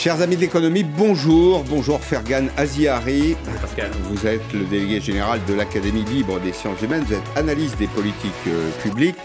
Chers amis de l'économie, bonjour. Bonjour Fergan Aziari. Vous êtes le délégué général de l'Académie libre des sciences humaines. Vous êtes analyste des politiques euh, publiques.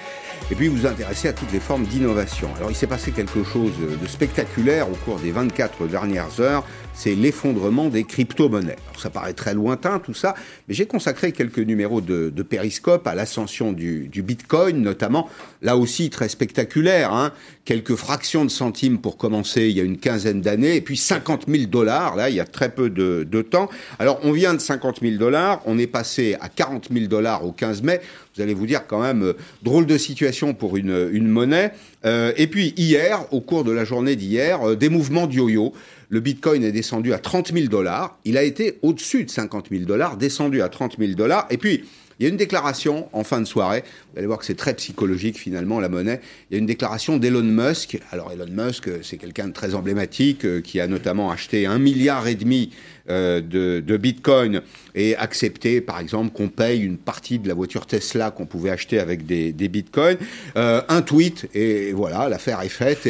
Et puis vous intéressez à toutes les formes d'innovation. Alors il s'est passé quelque chose de spectaculaire au cours des 24 dernières heures c'est l'effondrement des crypto-monnaies. ça paraît très lointain tout ça, mais j'ai consacré quelques numéros de, Périscope à l'ascension du, Bitcoin, notamment, là aussi très spectaculaire, hein. quelques fractions de centimes pour commencer il y a une quinzaine d'années, et puis 50 000 dollars, là il y a très peu de, temps. Alors on vient de 50 000 dollars, on est passé à 40 000 dollars au 15 mai, vous allez vous dire quand même, euh, drôle de situation pour une, monnaie. Euh, et puis hier, au cours de la journée d'hier, euh, des mouvements de yo-yo le Bitcoin est descendu à 30 000 dollars. Il a été au-dessus de 50 000 dollars, descendu à 30 000 dollars. Et puis, il y a une déclaration en fin de soirée. Vous allez voir que c'est très psychologique finalement la monnaie. Il y a une déclaration d'Elon Musk. Alors Elon Musk, c'est quelqu'un de très emblématique euh, qui a notamment acheté un milliard et demi euh, de, Bitcoin et accepté, par exemple, qu'on paye une partie de la voiture Tesla qu'on pouvait acheter avec des, Bitcoins. Euh, un tweet et voilà, l'affaire est faite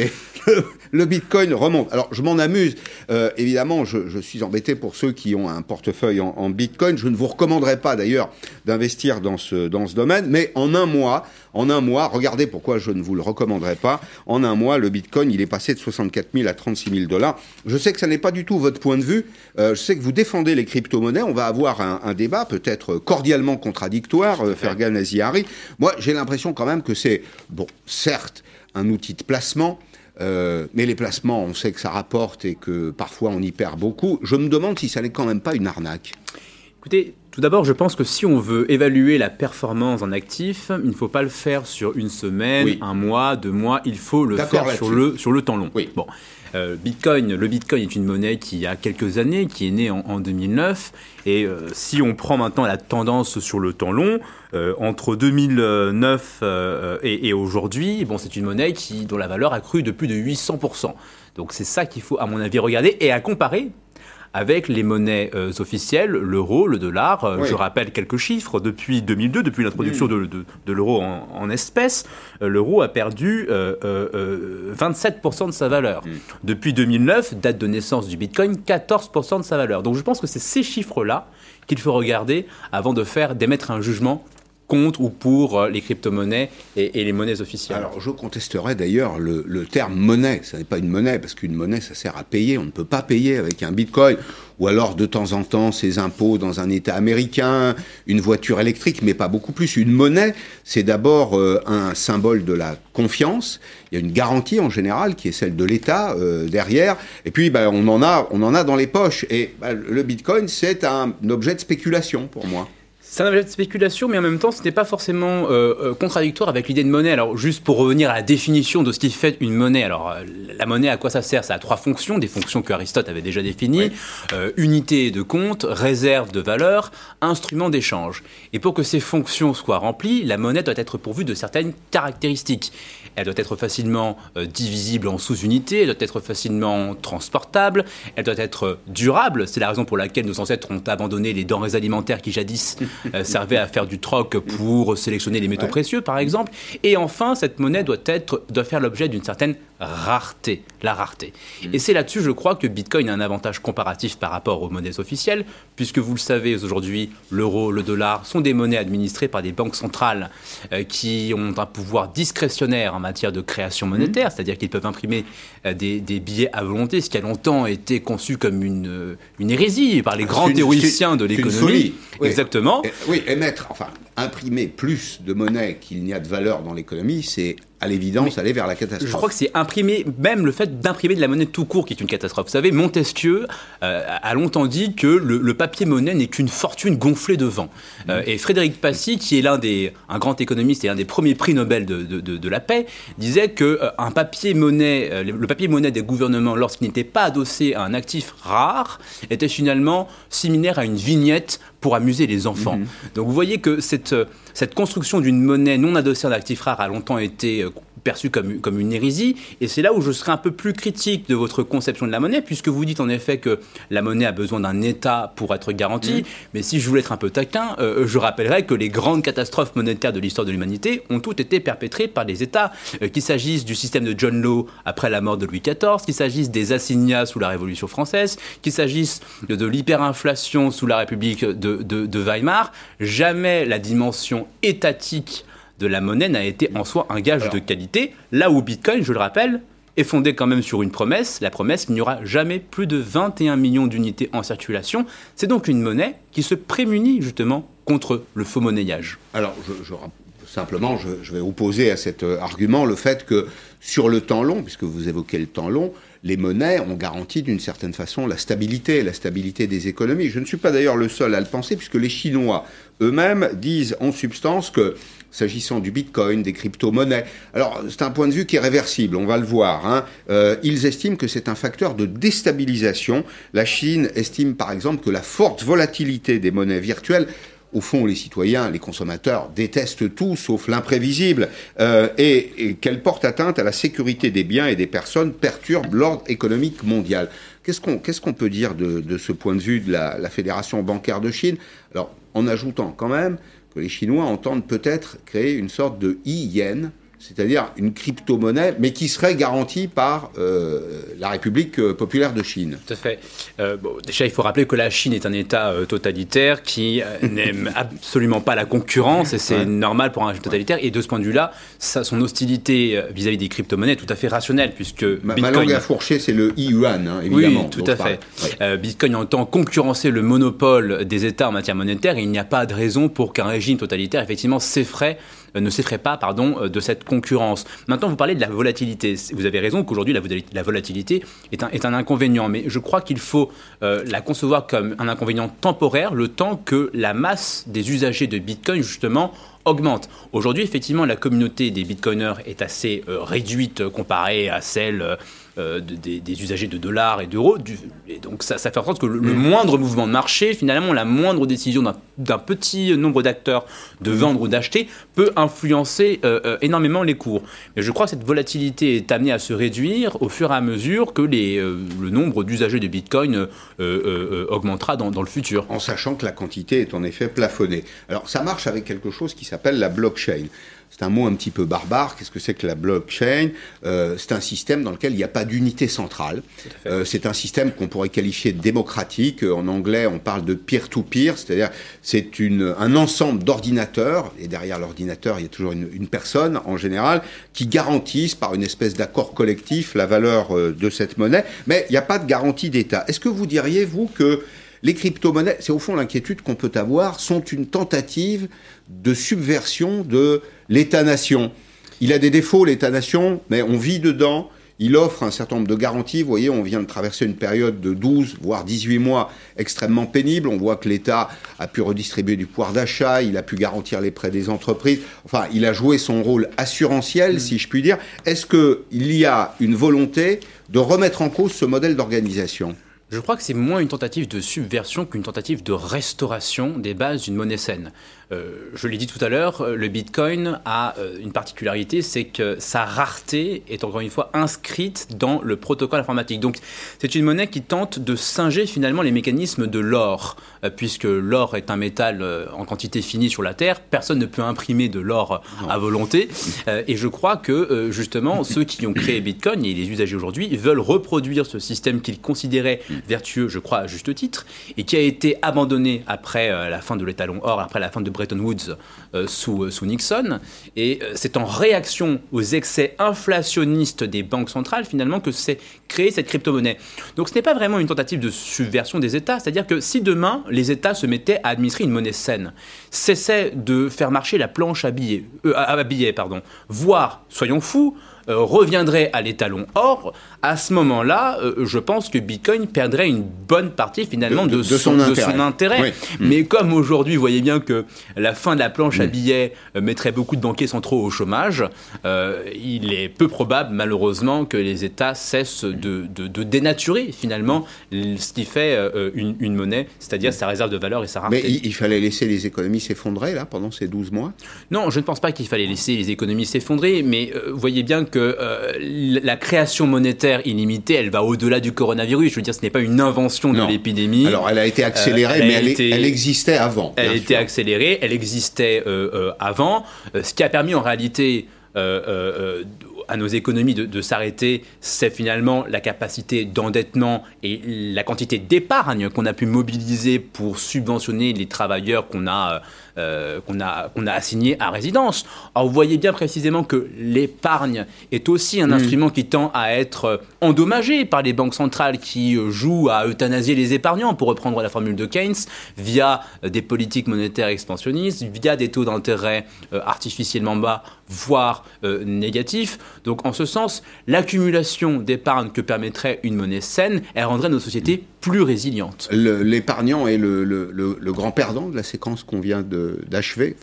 le Bitcoin remonte. Alors je m'en amuse. évidemment, je, suis embêté pour ceux qui ont un portefeuille en, Bitcoin. Je ne vous recommanderais pas d'ailleurs d'investir dans ce, dans ce domaine. Mais en un mois, en un mois, regardez pourquoi je ne vous le recommanderais pas. En un mois, le Bitcoin, il est passé de 64 000 à 36 000 dollars. Je sais que ça n'est pas du tout votre point de vue. Euh, je sais que vous défendez les crypto-monnaies. On va avoir un, débat peut-être cordialement contradictoire, euh, Fergan. Moi, j'ai l'impression quand même que c'est, bon, certes, un outil de placement, euh, mais les placements, on sait que ça rapporte et que parfois on y perd beaucoup. Je me demande si ça n'est quand même pas une arnaque. Écoutez, tout d'abord, je pense que si on veut évaluer la performance en actif, il ne faut pas le faire sur une semaine, un mois, deux mois. Il faut le faire sur le, sur le temps long. Oui. Bon. Euh, Bitcoin, le Bitcoin est une monnaie qui a quelques années, qui est née en, 2009. Et euh, si on prend maintenant la tendance sur le temps long, euh, entre 2009 et, et aujourd'hui, bon, c'est une monnaie qui, dont la valeur a cru de plus de 800%. Donc c'est ça qu'il faut, à mon avis, regarder et à comparer avec les monnaies euh, officielles, l'euro, le dollar. Euh, je rappelle quelques chiffres. Depuis 2002, depuis l'introduction de, l'euro en, espèces, euh, l'euro a perdu 27% de sa valeur. Mm. Depuis 2009, date de naissance du Bitcoin, 14% de sa valeur. Donc je pense que c'est ces chiffres-là qu'il faut regarder avant de faire d'émettre un jugement contre ou pour euh, les crypto-monnaies et, les monnaies officielles Alors, je contesterais d'ailleurs le, terme monnaie. Ce n'est pas une monnaie, parce qu'une monnaie, ça sert à payer. On ne peut pas payer avec un bitcoin. Ou alors, de temps en temps, ses impôts dans un État américain, une voiture électrique, mais pas beaucoup plus. Une monnaie, c'est d'abord euh, un symbole de la confiance. Il y a une garantie en général qui est celle de l'État euh, derrière. Et puis, ben, on, en a, on en a dans les poches. Et ben, le bitcoin, c'est un objet de spéculation pour moi. C'est un objet de spéculation, mais en même temps, ce n'est pas forcément euh, euh, contradictoire avec l'idée de monnaie. Alors, juste pour revenir à la définition de ce qui fait une monnaie. Alors, euh, la monnaie, à quoi ça sert? Ça a trois fonctions, des fonctions que Aristote avait déjà définies unité de compte, réserve de valeur, instrument d'échange. Et pour que ces fonctions soient remplies, la monnaie doit être pourvue de certaines caractéristiques. Elle doit être facilement divisible en sous-unités, elle doit être facilement transportable, elle doit être durable. C'est la raison pour laquelle nos ancêtres ont abandonné les denrées alimentaires qui jadis Euh, servait à faire du troc pour sélectionner les métaux précieux, par exemple. Et enfin, cette monnaie doit, être, doit faire l'objet d'une certaine rareté, la rareté. Mm. Et c'est là-dessus, je crois, que Bitcoin a un avantage comparatif par rapport aux monnaies officielles, puisque vous le savez, aujourd'hui, l'euro, le dollar sont des monnaies administrées par des banques centrales euh, qui ont un pouvoir discrétionnaire en matière de création monétaire, mm. c'est-à-dire qu'ils peuvent imprimer euh, des, billets à volonté, ce qui a longtemps été conçu comme une, une hérésie par les grands théoriciens de l'économie. Exactement. Oui, émettre, enfin, imprimer plus de monnaie qu'il n'y a de valeur dans l'économie, c'est à l'évidence aller vers la catastrophe. Je crois que c'est imprimer, même le fait d'imprimer de la monnaie tout court qui est une catastrophe. Vous savez, Montesquieu euh, a longtemps dit que le, papier-monnaie n'est qu'une fortune gonflée de vent. Euh, et Frédéric Passy, qui est l'un des, un grand économiste et un des premiers prix Nobel de, de, la paix, disait que euh, un papier-monnaie, le papier-monnaie des gouvernements, lorsqu'il n'était pas adossé à un actif rare, était finalement similaire à une vignette pour amuser les enfants. Mhm. Donc vous voyez que cette, cette construction d'une monnaie non adossée à un actif rare a longtemps été perçu comme, comme une hérésie. Et c'est là où je serais un peu plus critique de votre conception de la monnaie, puisque vous dites en effet que la monnaie a besoin d'un État pour être garantie. Mmh. Mais si je voulais être un peu taquin, euh, je rappellerais que les grandes catastrophes monétaires de l'histoire de l'humanité ont toutes été perpétrées par des États, euh, qu'il s'agisse du système de John Law après la mort de Louis XIV, qu'il s'agisse des assignats sous la Révolution française, qu'il s'agisse de, l'hyperinflation sous la République de, de Weimar. Jamais la dimension étatique de la monnaie n'a été en soi un gage de qualité, là où Bitcoin, je le rappelle, est fondé quand même sur une promesse, la promesse qu'il n'y aura jamais plus de 21 millions d'unités en circulation. C'est donc une monnaie qui se prémunit justement contre le faux monnayage. Alors, je, simplement, je, je, vais opposer à cet euh, argument le fait que sur le temps long, puisque vous évoquez le temps long, les monnaies ont garanti d'une certaine façon la stabilité, la stabilité des économies. Je ne suis pas d'ailleurs le seul à le penser, puisque les Chinois eux-mêmes disent en substance que s'agissant du Bitcoin, des crypto-monnaies. Alors, c'est un point de vue qui est réversible, on va le voir. Hein. Euh, ils estiment que c'est un facteur de déstabilisation. La Chine estime, par exemple, que la forte volatilité des monnaies virtuelles au fond, les citoyens, les consommateurs détestent tout sauf l'imprévisible euh, et, qu'elle porte atteinte à la sécurité des biens et des personnes, perturbe l'ordre économique mondial. Qu'est-ce qu'on peut dire de, de, ce point de vue de la, la Fédération bancaire de Chine? Alors, en ajoutant quand même les Chinois entendent peut-être créer une sorte de e-yen, c'est-à-dire une crypto-monnaie, mais qui serait garantie par euh, la République euh, populaire de Chine. Tout à fait. Euh, déjà, il faut rappeler que la Chine est un État totalitaire qui n'aime absolument pas la concurrence, et c'est normal pour un régime totalitaire. Et de ce point de vue-là, son hostilité vis-à-vis des crypto-monnaies est tout à fait rationnelle, puisque ma, Bitcoin... ma langue à fourcher, c'est le e-yuan, hein, évidemment. Oui, tout à fait. Bitcoin entend concurrencer le monopole des États en matière monétaire, et il n'y a pas de raison pour qu'un régime totalitaire, effectivement, s'effraie ne s'effraie pas pardon, euh, de cette concurrence. Maintenant, vous parlez de la volatilité. Vous avez raison qu'aujourd'hui, la volatilité est un, est un inconvénient, mais je crois qu'il faut euh, la concevoir comme un inconvénient temporaire, le temps que la masse des usagers de Bitcoin, justement, augmente. Aujourd'hui, effectivement, la communauté des bitcoiners est assez réduite comparée à celle euh, des, usagers de dollars et d'euros. Et donc ça, fait en sorte que le, moindre mouvement de marché, finalement, la moindre décision d'un petit nombre d'acteurs de vendre ou d'acheter peut influencer euh, euh, énormément les cours. Mais je crois que cette volatilité est amenée à se réduire au fur et à mesure que le nombre d'usagers de Bitcoin augmentera dans, dans, le futur. En sachant que la quantité est en effet plafonnée. Alors ça marche avec quelque chose qui s'appelle la blockchain. C'est un mot un petit peu barbare. Qu'est-ce que c'est que la blockchain? Euh, C'est un système dans lequel il n'y a pas d'unité centrale. Euh, c'est un système qu'on pourrait qualifier de démocratique. En anglais, on parle de peer-to-peer, c'est-à-dire c'est un ensemble d'ordinateurs, et derrière l'ordinateur, il y a toujours une, une, personne en général, qui garantissent par une espèce d'accord collectif la valeur euh, de cette monnaie. Mais il n'y a pas de garantie d'État. Est-ce que vous diriez, vous, que les crypto-monnaies, c'est au fond l'inquiétude qu'on peut avoir, sont une tentative de subversion de l'État-nation. Il a des défauts, l'État-nation, mais on vit dedans. Il offre un certain nombre de garanties. Vous voyez, on vient de traverser une période de 12, voire 18 mois extrêmement pénible. On voit que l'État a pu redistribuer du pouvoir d'achat, il a pu garantir les prêts des entreprises. Enfin, il a joué son rôle assurantiel, mmh. si je puis dire. Est-ce qu'il y a une volonté de remettre en cause ce modèle d'organisation? Je crois que c'est moins une tentative de subversion qu'une tentative de restauration des bases d'une monnaie saine. Euh, je l'ai dit tout à l'heure, euh, le Bitcoin a euh, une particularité, c'est que sa rareté est encore une fois inscrite dans le protocole informatique. Donc c'est une monnaie qui tente de singer finalement les mécanismes de l'or, puisque l'or est un métal en quantité finie sur la Terre, personne ne peut imprimer de l'or à volonté. et je crois que justement ceux qui ont créé Bitcoin et les usagers aujourd'hui veulent reproduire ce système qu'ils considéraient vertueux, je crois à juste titre, et qui a été abandonné après la fin de l'étalon or, après la fin de Bretton Woods euh, sous, euh, sous, Nixon. Et euh, c'est en réaction aux excès inflationnistes des banques centrales, finalement, que s'est créée cette crypto-monnaie. Donc ce n'est pas vraiment une tentative de subversion des États, c'est-à-dire que si demain les États se mettaient à administrer une monnaie saine, cessaient de faire marcher la planche à billets, à billets pardon, voire, soyons fous, reviendrait à l'étalon or, à ce moment-là, je pense que Bitcoin perdrait une bonne partie finalement de, son, intérêt. Mais comme aujourd'hui, vous voyez bien que la fin de la planche à billets mettrait beaucoup de banquiers centraux au chômage, il est peu probable, malheureusement, que les États cessent de, dénaturer finalement ce qui fait une, monnaie, c'est-à-dire sa réserve de valeur et sa rareté. Mais il, fallait laisser les économies s'effondrer là pendant ces 12 mois? Non, je ne pense pas qu'il fallait laisser les économies s'effondrer, mais vous voyez bien que la création monétaire illimitée, elle va au-delà du coronavirus. Je veux dire, ce n'est pas une invention de l'épidémie. Alors, elle a été accélérée, mais elle, existait avant. Elle a été accélérée, elle existait avant, ce qui a permis en réalité à nos économies de, s'arrêter, c'est finalement la capacité d'endettement et la quantité d'épargne qu'on a pu mobiliser pour subventionner les travailleurs qu'on a euh, qu'on a, qu'on a assigné à résidence. Alors vous voyez bien précisément que l'épargne est aussi un mm. instrument qui tend à être endommagé par les banques centrales qui jouent à euthanasier les épargnants, pour reprendre la formule de Keynes, via des politiques monétaires expansionnistes, via des taux d'intérêt euh, artificiellement bas, voire euh, négatifs. Donc en ce sens, l'accumulation d'épargne que permettrait une monnaie saine, elle rendrait nos sociétés plus résilientes. L'épargnant est le, le, le, grand perdant de la séquence qu'on vient d'achever,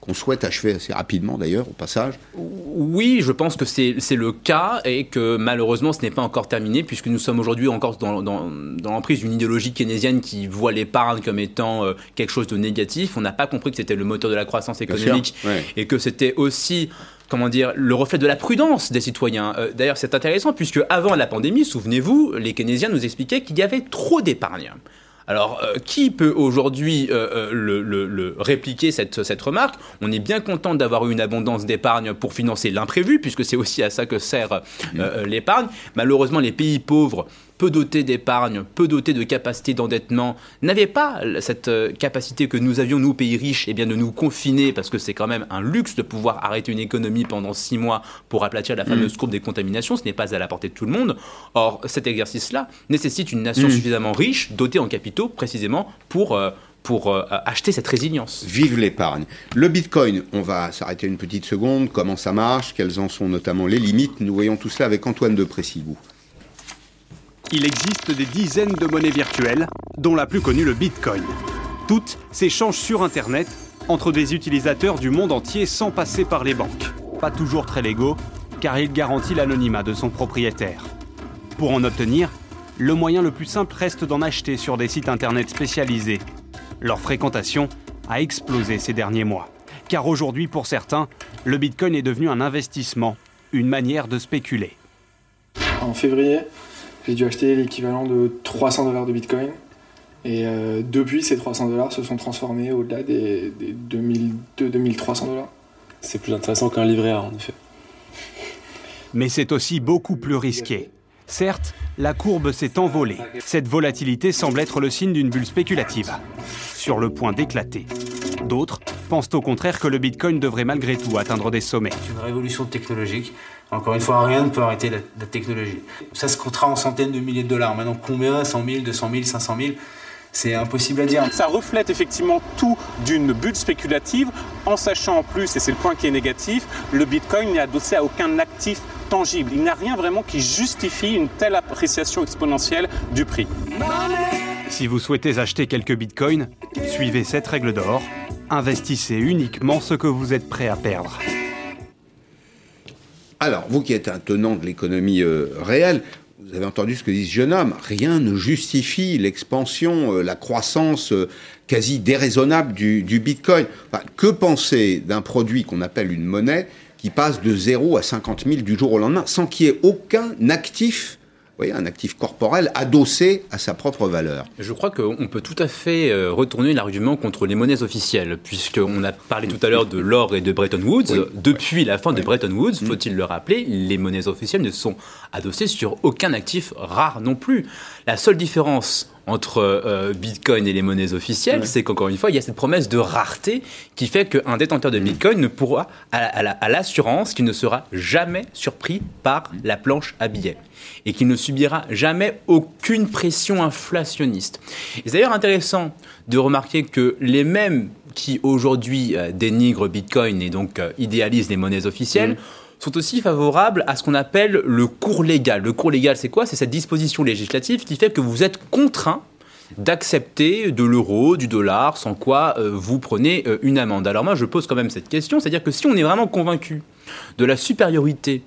qu'on souhaite achever assez rapidement d'ailleurs au passage. Oui, je pense que c'est le cas et que malheureusement ce n'est pas encore terminé puisque nous sommes aujourd'hui encore dans, dans, dans l'emprise d'une idéologie keynésienne qui voit l'épargne comme étant euh, quelque chose de négatif. On n'a pas compris que c'était le moteur de la croissance économique et que c'était aussi comment dire, le reflet de la prudence des citoyens. Euh, d'ailleurs, c'est intéressant puisque avant la pandémie, souvenez-vous, les keynésiens nous expliquaient qu'il y avait trop d'épargne. Alors, euh, qui peut aujourd'hui euh, le, répliquer cette, cette remarque? On est bien content d'avoir eu une abondance d'épargne pour financer l'imprévu, puisque c'est aussi à ça que sert l'épargne. Malheureusement, les pays pauvres peu dotés d'épargne, peu dotés de capacité d'endettement, n'avaient pas cette euh, capacité que nous avions, nous, pays riches, eh bien, de nous confiner, parce que c'est quand même un luxe de pouvoir arrêter une économie pendant six mois pour aplatir la fameuse mm. courbe des contaminations, ce n'est pas à la portée de tout le monde. Or, cet exercice-là nécessite une nation mm. suffisamment riche, dotée en capitaux, précisément, pour... Euh, pour euh, acheter cette résilience. Vive l'épargne. Le Bitcoin, on va s'arrêter une petite seconde. Comment ça marche? Quelles en sont notamment les limites? Nous voyons tout cela avec Antoine de Précigou. Il existe des dizaines de monnaies virtuelles, dont la plus connue le Bitcoin. Toutes s'échangent sur Internet entre des utilisateurs du monde entier sans passer par les banques. Pas toujours très légaux, car il garantit l'anonymat de son propriétaire. Pour en obtenir, le moyen le plus simple reste d'en acheter sur des sites Internet spécialisés. Leur fréquentation a explosé ces derniers mois. Car aujourd'hui, pour certains, le Bitcoin est devenu un investissement, une manière de spéculer. En février, j'ai dû acheter l'équivalent de 300 dollars de Bitcoin. Et euh, depuis, ces 300 dollars se sont transformés au-delà des, des 2300 dollars. C'est plus intéressant qu'un livret A, en effet. Mais c'est aussi beaucoup plus risqué. Certes, la courbe s'est envolée. Cette volatilité semble être le signe d'une bulle spéculative, sur le point d'éclater. D'autres pensent au contraire que le Bitcoin devrait malgré tout atteindre des sommets. C'est une révolution technologique encore une fois, rien ne peut arrêter la, technologie. Ça se comptera en centaines de milliers de dollars. Maintenant, combien? 100 000, 200 000, 500 000 c'est impossible à dire. Ça reflète effectivement tout d'une bulle spéculative, en sachant en plus, et c'est le point qui est négatif, le Bitcoin n'est adossé à aucun actif tangible. Il n'y a rien vraiment qui justifie une telle appréciation exponentielle du prix. Si vous souhaitez acheter quelques Bitcoins, suivez cette règle d'or. Investissez uniquement ce que vous êtes prêt à perdre. Alors, vous qui êtes un tenant de l'économie euh, réelle, vous avez entendu ce que dit ce jeune homme. Rien ne justifie l'expansion, euh, la croissance euh, quasi déraisonnable du, Bitcoin. que penser d'un produit qu'on appelle une monnaie qui passe de 0 à 50 000 du jour au lendemain sans qu'il y ait aucun actif voyez, un actif corporel adossé à sa propre valeur. Je crois qu'on peut tout à fait euh, retourner l'argument contre les monnaies officielles, puisqu'on a parlé tout à l'heure de l'or et de Bretton Woods. Depuis la fin de Bretton Woods, mm. faut-il le rappeler, les monnaies officielles ne sont adossées sur aucun actif rare non plus. La seule différence entre euh, Bitcoin et les monnaies officielles, c'est qu'encore une fois, il y a cette promesse de rareté qui fait qu'un détenteur de Bitcoin ne pourra, à l'assurance, qu'il ne sera jamais surpris par la planche à billets et qu'il ne subira jamais aucune pression inflationniste. c'est d'ailleurs intéressant de remarquer que les mêmes qui aujourd'hui euh, dénigrent Bitcoin et donc euh, idéalisent les monnaies officielles, mm sont aussi favorables à ce qu'on appelle le cours légal. Le cours légal, c'est quoi? C'est cette disposition législative qui fait que vous êtes contraint d'accepter de l'euro, du dollar, sans quoi euh, vous prenez euh, une amende. Alors moi, je pose quand même cette question, c'est-à-dire que si on est vraiment convaincu de la supériorité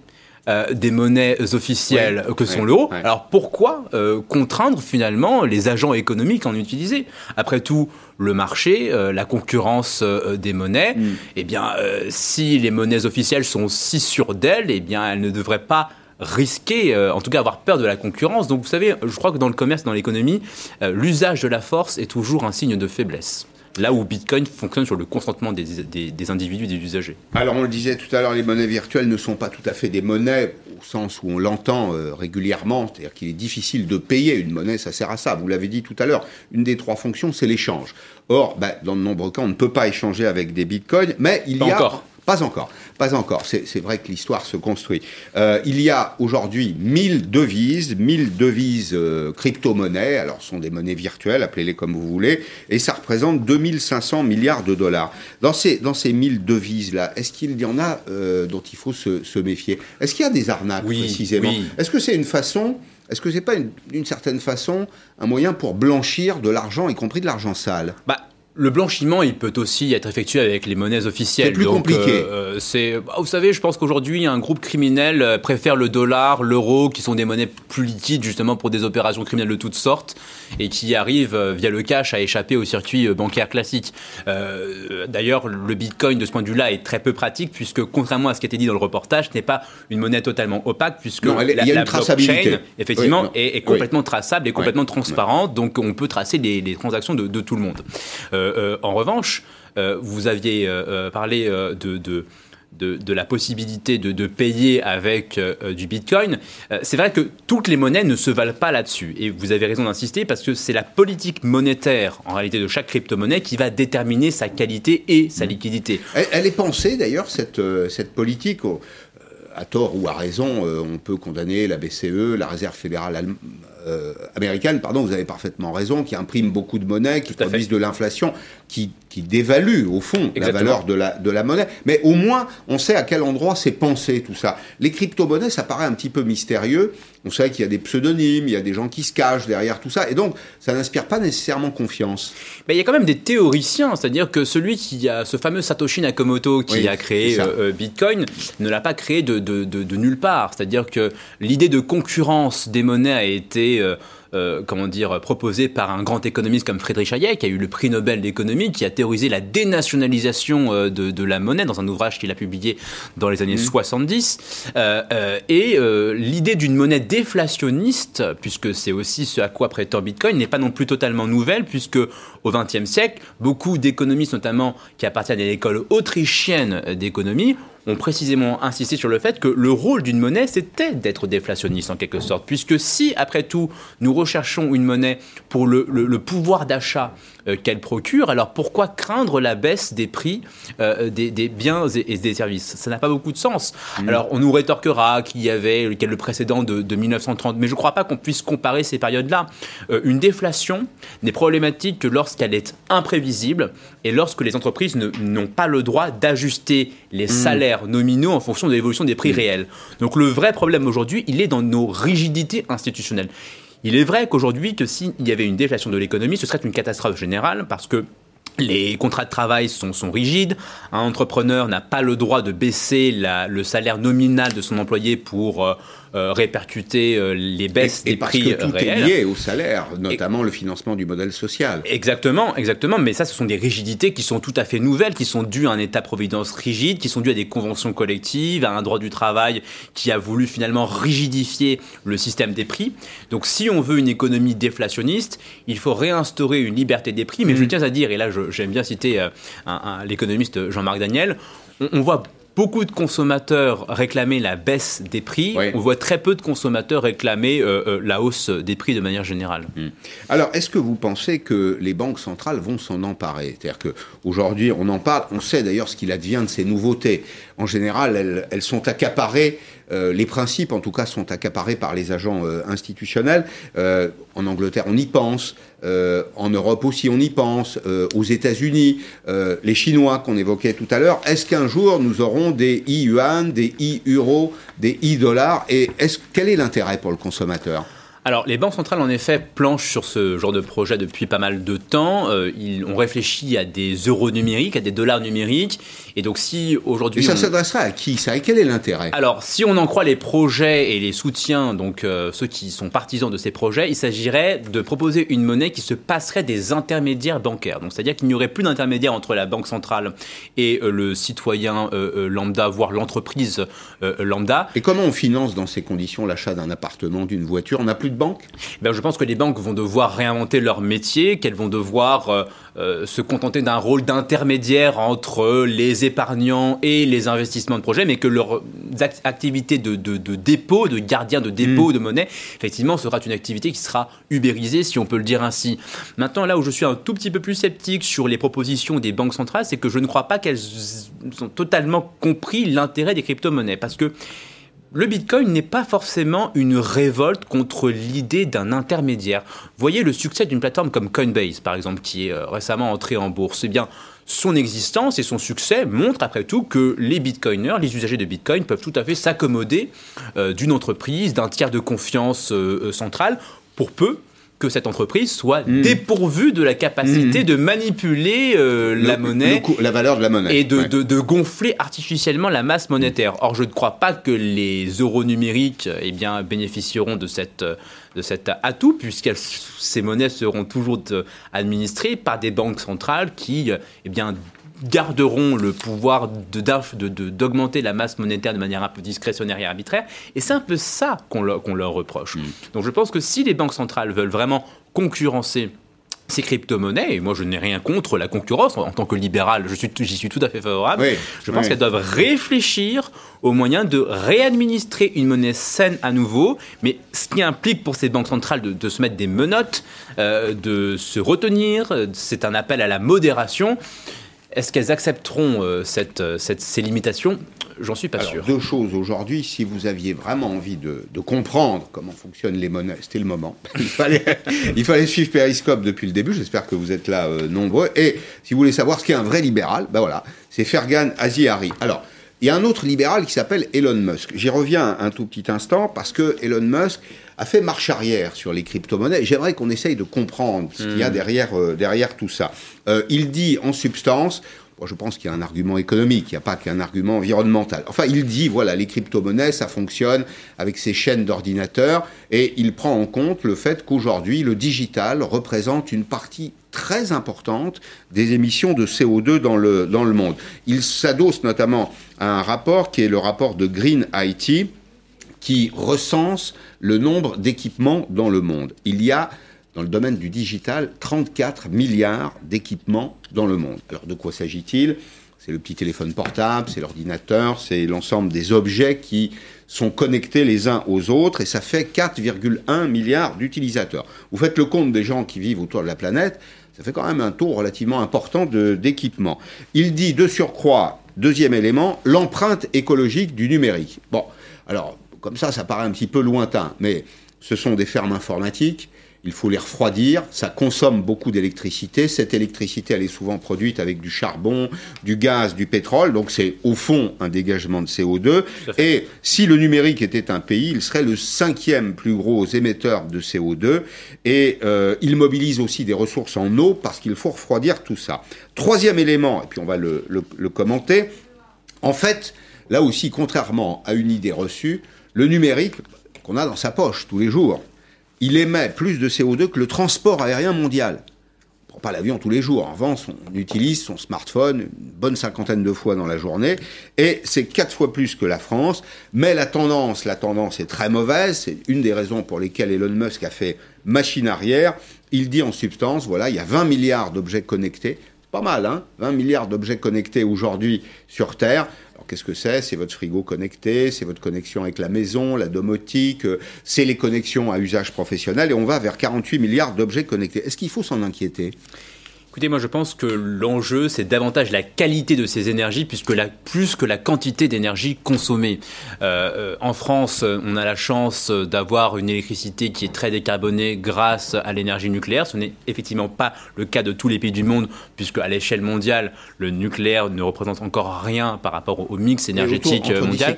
euh, des monnaies officielles que sont l'euro. Alors pourquoi contraindre finalement les agents économiques à en utiliser? Après tout, le marché, la concurrence des monnaies, mm. eh bien, si les monnaies officielles sont si sûres d'elles, eh bien, elles ne devraient pas risquer, euh, en tout cas avoir peur de la concurrence. Donc vous savez, je crois que dans le commerce, dans l'économie, euh, l'usage de la force est toujours un signe de faiblesse. Là où Bitcoin fonctionne sur le consentement des, des, individus, des usagers. Alors on le disait tout à l'heure, les monnaies virtuelles ne sont pas tout à fait des monnaies au sens où on l'entend euh, régulièrement, c'est-à-dire qu'il est difficile de payer une monnaie, ça sert à ça. Vous l'avez dit tout à l'heure, une des trois fonctions, c'est l'échange. Or, bah, dans de nombreux cas, on ne peut pas échanger avec des bitcoins, mais il y a... Encore. Pas encore, pas encore. C'est vrai que l'histoire se construit. Euh, il y a aujourd'hui 1000 devises, 1000 devises euh, crypto-monnaies, alors ce sont des monnaies virtuelles, appelez-les comme vous voulez, et ça représente 2500 milliards de dollars. Dans ces, dans ces 1000 devises-là, est-ce qu'il y en a euh, dont il faut se, se méfier? Est-ce qu'il y a des arnaques précisément? Est-ce que c'est une façon est-ce que c'est pas d'une certaine façon un moyen pour blanchir de l'argent, y compris de l'argent sale? Bah, le blanchiment, il peut aussi être effectué avec les monnaies officielles. C'est plus compliqué. Euh, c'est, bah, vous savez, je pense qu'aujourd'hui, un groupe criminel euh, préfère le dollar, l'euro, qui sont des monnaies plus liquides justement pour des opérations criminelles de toutes sortes, et qui arrivent euh, via le cash à échapper au circuit bancaire classique. d'ailleurs, le Bitcoin, de ce point de vue-là, est très peu pratique, puisque contrairement à ce qui a été dit dans le reportage, ce n'est pas une monnaie totalement opaque, puisque la, y a une blockchain, effectivement, est, complètement traçable et complètement transparente, donc on peut tracer les, transactions de, de, tout le monde. Euh, euh, en revanche, euh, vous aviez parlé de, de la possibilité de, payer avec du Bitcoin. c'est vrai que toutes les monnaies ne se valent pas là-dessus. Et vous avez raison d'insister parce que c'est la politique monétaire, en réalité, de chaque crypto-monnaie qui va déterminer sa qualité et sa mmh. liquidité. Elle, est pensée, d'ailleurs, cette, cette politique. à tort ou à raison, on peut condamner la BCE, la Réserve fédérale euh, américaine, pardon, vous avez parfaitement raison, qui imprime beaucoup de monnaie, qui produisent de l'inflation, qui, qui dévalue au fond la valeur de la, de la monnaie. Mais au moins, on sait à quel endroit c'est pensé tout ça. Les crypto-monnaies, ça paraît un petit peu mystérieux. On sait qu'il y a des pseudonymes, il y a des gens qui se cachent derrière tout ça, et donc ça n'inspire pas nécessairement confiance. Mais il y a quand même des théoriciens, c'est-à-dire que celui qui a ce fameux Satoshi Nakamoto qui a créé euh, euh, Bitcoin ne l'a pas créé de, de, de, de nulle part. C'est-à-dire que l'idée de concurrence des monnaies a été euh, euh, comment dire, proposé par un grand économiste comme Friedrich Hayek, qui a eu le prix Nobel d'économie, qui a théorisé la dénationalisation euh, de, la monnaie dans un ouvrage qu'il a publié dans les années 70. Mmh. et l'idée d'une monnaie déflationniste, puisque c'est aussi ce à quoi prétend Bitcoin, n'est pas non plus totalement nouvelle, puisque au XXe siècle, beaucoup d'économistes, notamment qui appartiennent à l'école autrichienne d'économie, ont précisément insisté sur le fait que le rôle d'une monnaie, c'était d'être déflationniste en quelque sorte. Puisque si, après tout, nous recherchons une monnaie pour le, pouvoir d'achat qu'elle procure, alors pourquoi craindre la baisse des prix euh, des, biens et, des services? Ça n'a pas beaucoup de sens. Mmh. Alors on nous rétorquera qu'il y avait le précédent de, 1930, mais je ne crois pas qu'on puisse comparer ces périodes-là. Euh, une déflation n'est problématique que lorsqu'elle est imprévisible et lorsque les entreprises n'ont pas le droit d'ajuster les mmh. salaires nominaux en fonction de l'évolution des prix mmh. réels. Donc le vrai problème aujourd'hui, il est dans nos rigidités institutionnelles. Il est vrai qu'aujourd'hui, que s'il y avait une déflation de l'économie, ce serait une catastrophe générale parce que les contrats de travail sont, rigides. Un entrepreneur n'a pas le droit de baisser le salaire nominal de son employé pour euh, euh, répercuter euh, les baisses des parce prix que tout réels. est lié au salaire, notamment le financement du modèle social. Exactement, exactement. Mais ça, ce sont des rigidités qui sont tout à fait nouvelles, qui sont dues à un État-providence rigide, qui sont dues à des conventions collectives, à un droit du travail qui a voulu finalement rigidifier le système des prix. Donc, si on veut une économie déflationniste, il faut réinstaurer une liberté des prix. Mais je mmh. tiens à dire, et là, j'aime bien citer euh, l'économiste Jean-Marc Daniel, on voit beaucoup de consommateurs réclamer la baisse des prix. On voit très peu de consommateurs réclamer euh, euh, la hausse des prix de manière générale. Hmm. Alors, est-ce que vous pensez que les banques centrales vont s'en emparer? C'est-à-dire qu'aujourd'hui, on en parle, on sait d'ailleurs ce qu'il advient de ces nouveautés. En général, elles, sont accaparées euh, les principes, en tout cas, sont accaparés par les agents institutionnels. en Angleterre, on y pense. euh, en Europe aussi on y pense, euh, aux États-Unis, euh, les Chinois qu'on évoquait tout à l'heure. Est-ce qu'un jour nous aurons des e-yuan, des e-euros, des e-dollars Et est-ce, quel est l'intérêt pour le consommateur? Alors, les banques centrales, en effet, planchent sur ce genre de projet depuis pas mal de temps. Euh, ils ont réfléchi à des euros numériques, à des dollars numériques. Et donc, si aujourd'hui. Et ça on- s'adresserait à qui ça Et quel est l'intérêt? Alors, si on en croit les projets et les soutiens, donc euh, ceux qui sont partisans de ces projets, il s'agirait de proposer une monnaie qui se passerait des intermédiaires bancaires. Donc, c'est-à-dire qu'il n'y aurait plus d'intermédiaire entre la banque centrale et euh, le citoyen lambda, voire l'entreprise lambda. Et comment on finance dans ces conditions l'achat d'un appartement, d'une voiture? On n'a plus de banque Ben, je pense que les banques vont devoir réinventer leur métier, qu'elles vont devoir euh, euh, se contenter d'un rôle d'intermédiaire entre les épargnants et les investissements de projets, mais que leur act- activité de, de- de dépôt, de gardien de dépôt de monnaie, effectivement, sera une activité qui sera ubérisée, si on peut le dire ainsi. Maintenant, là où je suis un tout petit peu plus sceptique sur les propositions des banques centrales, c'est que je ne crois pas qu'elles ont totalement compris l'intérêt des crypto-monnaies, parce que le Bitcoin n'est pas forcément une révolte contre l'idée d'un intermédiaire. Voyez le succès d'une plateforme comme Coinbase, par exemple, qui est euh, récemment entrée en bourse. Eh bien, son existence et son succès montrent après tout que les bitcoiners, les usagers de Bitcoin, peuvent tout à fait s'accommoder euh, d'une entreprise, d'un tiers de confiance euh, euh, central, pour peu que cette entreprise soit dépourvue de la capacité de manipuler euh, la monnaie la valeur de la monnaie. et de, Ouais. de- de gonfler artificiellement la masse monétaire. Or, je ne crois pas que les euros numériques eh bien, bénéficieront de, cette, de cet atout, puisque ces monnaies seront toujours euh, administrées par des banques centrales qui eh bien, garderont le pouvoir de- d'inf- de- de- d'augmenter la masse monétaire de manière un peu discrétionnaire et arbitraire. Et c'est un peu ça qu'on leur, reproche. Donc je pense que si les banques centrales veulent vraiment concurrencer ces crypto-monnaies, et moi je n'ai rien contre la concurrence, en, tant que libéral, suis, j'y suis tout à fait favorable, Oui, je pense oui. qu'elles doivent réfléchir au moyen de réadministrer une monnaie saine à nouveau, mais ce qui implique pour ces banques centrales de, de se mettre des menottes, euh, de se retenir, euh, c'est un appel à la modération. Est-ce qu'elles accepteront euh, cette, euh, cette- ces limitations? J'en suis pas Alors, sûr. deux choses aujourd'hui. Si vous aviez vraiment envie de, de comprendre comment fonctionnent les monnaies, c'était le moment. Il fallait, il fallait suivre Periscope depuis le début. J'espère que vous êtes là euh, nombreux. Et si vous voulez savoir ce qu'est un vrai libéral, ben voilà, c'est Fergan Aziari. Alors, il y a un autre libéral qui s'appelle Elon Musk. J'y reviens un tout petit instant parce que Elon Musk a fait marche arrière sur les crypto-monnaies. J'aimerais qu'on essaye de comprendre ce qu'il y a derrière, euh, derrière tout ça. Euh, il dit en substance, Je pense qu'il y a un argument économique, il n'y a pas qu'un argument environnemental. Enfin, il dit, voilà, les crypto-monnaies, ça fonctionne avec ces chaînes d'ordinateurs, et il prend en compte le fait qu'aujourd'hui, le digital représente une partie très importante des émissions de CO2 dans le, dans le monde. Il s'adosse notamment à un rapport qui est le rapport de Green IT, qui recense le nombre d'équipements dans le monde. Il y a, dans le domaine du digital, 34 milliards d'équipements dans le monde. Alors de quoi s'agit-il? C'est le petit téléphone portable, c'est l'ordinateur, c'est l'ensemble des objets qui sont connectés les uns aux autres, et ça fait 4,1 milliards d'utilisateurs. Vous faites le compte des gens qui vivent autour de la planète, ça fait quand même un taux relativement important de- d'équipement. Il dit de surcroît, deuxième élément, l'empreinte écologique du numérique. Bon, alors, comme ça, ça paraît un petit peu lointain, mais ce sont des fermes informatiques, il faut les refroidir, ça consomme beaucoup d'électricité, cette électricité, elle est souvent produite avec du charbon, du gaz, du pétrole, donc c'est au fond un dégagement de CO2, et si le numérique était un pays, il serait le cinquième plus gros émetteur de CO2, et euh, il mobilise aussi des ressources en eau, parce qu'il faut refroidir tout ça. Troisième élément, et puis on va le, le- le commenter, en fait, là aussi, contrairement à une idée reçue, le numérique qu'on a dans sa poche tous les jours, il émet plus de CO2 que le transport aérien mondial. On prend pas l'avion tous les jours. En revanche, on utilise son smartphone une bonne cinquantaine de fois dans la journée, et c'est quatre fois plus que la France. Mais la tendance, la tendance est très mauvaise. C'est une des raisons pour lesquelles Elon Musk a fait machine arrière. Il dit en substance, voilà, il y a 20 milliards d'objets connectés. Pas mal, hein 20 milliards d'objets connectés aujourd'hui sur Terre. Qu'est-ce que c'est? C'est votre frigo connecté, c'est votre connexion avec la maison, la domotique, euh, c'est les connexions à usage professionnel, et on va vers 48 milliards d'objets connectés. Est-ce qu'il faut s'en inquiéter? Écoutez, moi je pense que l'enjeu c'est davantage la qualité de ces énergies puisque la, plus que la quantité d'énergie consommée. Euh, euh, en France, on a la chance d'avoir une électricité qui est très décarbonée grâce à l'énergie nucléaire. Ce n'est effectivement pas le cas de tous les pays du monde puisque à l'échelle mondiale, le nucléaire ne représente encore rien par rapport au mix énergétique mondial.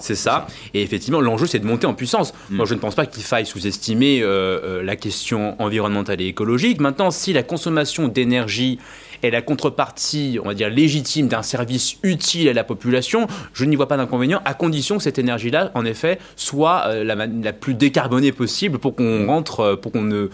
C'est ça. Et effectivement, l'enjeu c'est de monter en puissance. Mm. Moi je ne pense pas qu'il faille sous-estimer euh, la question environnementale et écologique. Maintenant, si la consommation d'énergie énergie est la contrepartie, on va dire, légitime d'un service utile à la population, je n'y vois pas d'inconvénient, à condition que cette énergie-là, en effet, soit euh, la, plus décarbonée possible pour qu'on rentre, euh, pour qu'on ne